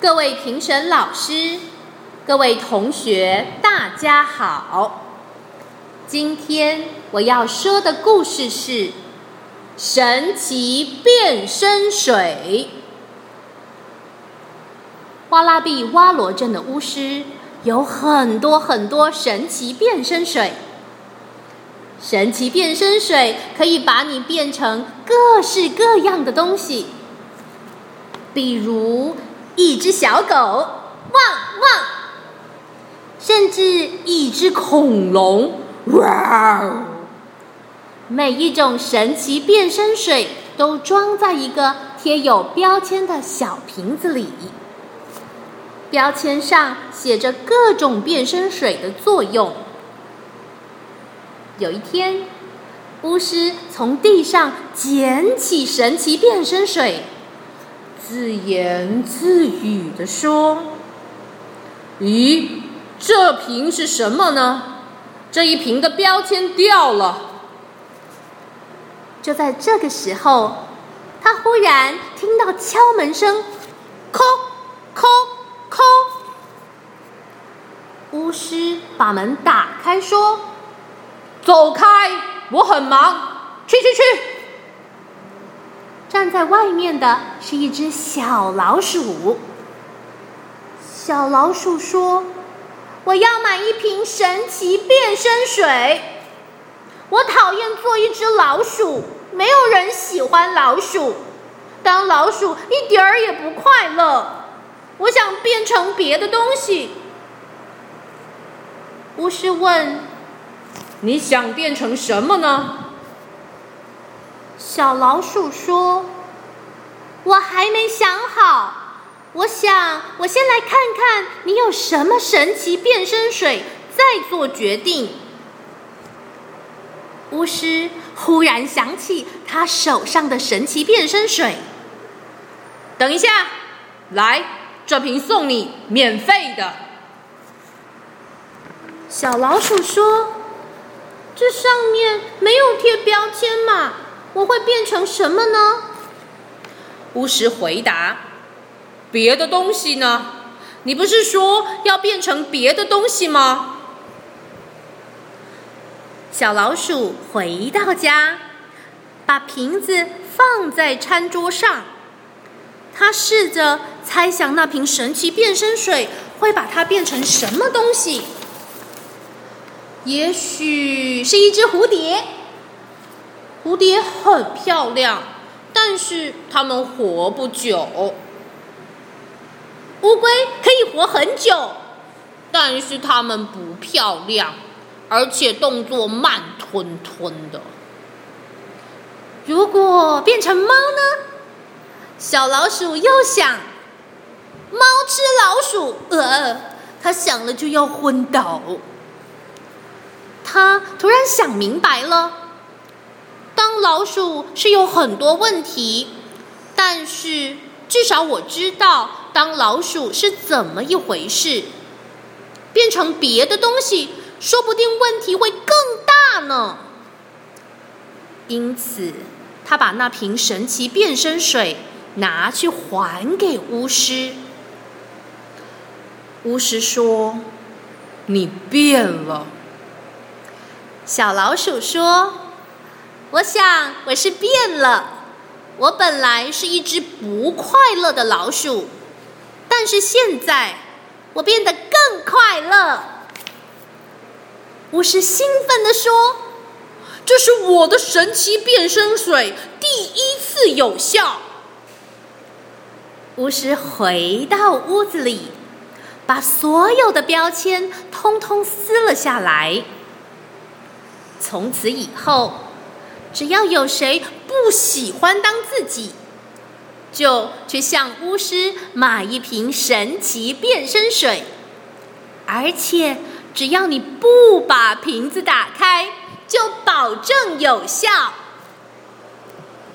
各位评审老师，各位同学，大家好。今天我要说的故事是《神奇变身水》。花拉比洼罗镇的巫师有很多很多神奇变身水。神奇变身水可以把你变成各式各样的东西，比如一只小狗，汪汪；甚至一只恐龙，哇哦！每一种神奇变身水都装在一个贴有标签的小瓶子里，标签上写着各种变身水的作用。有一天，巫师从地上捡起神奇变身水，自言自语地说：“咦，这瓶是什么呢？这一瓶的标签掉了。”就在这个时候，他忽然听到敲门声，“叩叩叩。”巫师把门打开说。走开！我很忙，去去去。站在外面的是一只小老鼠。小老鼠说：“我要买一瓶神奇变身水。我讨厌做一只老鼠，没有人喜欢老鼠。当老鼠一点儿也不快乐。我想变成别的东西。”巫师问。你想变成什么呢？小老鼠说：“我还没想好。我想，我先来看看你有什么神奇变身水，再做决定。”巫师忽然想起他手上的神奇变身水。等一下，来，这瓶送你，免费的。小老鼠说。这上面没有贴标签嘛？我会变成什么呢？巫师回答：“别的东西呢？你不是说要变成别的东西吗？”小老鼠回到家，把瓶子放在餐桌上。他试着猜想那瓶神奇变身水会把它变成什么东西。也许是一只蝴蝶，蝴蝶很漂亮，但是它们活不久。乌龟可以活很久，但是它们不漂亮，而且动作慢吞吞的。如果变成猫呢？小老鼠又想，猫吃老鼠，呃，它想了就要昏倒。他突然想明白了，老鼠是有很多问题，但是至少我知道当老鼠是怎么一回事。变成别的东西，说不定问题会更大呢。因此，他把那瓶神奇变身水拿去还给巫师。巫师说：“你变了。”小老鼠说：“我想我是变了。我本来是一只不快乐的老鼠，但是现在我变得更快乐。”巫师兴奋地说：“这是我的神奇变身水，第一次有效。”巫师回到屋子里，把所有的标签通通撕了下来。从此以后，只要有谁不喜欢当自己，就去向巫师买一瓶神奇变身水，而且只要你不把瓶子打开，就保证有效。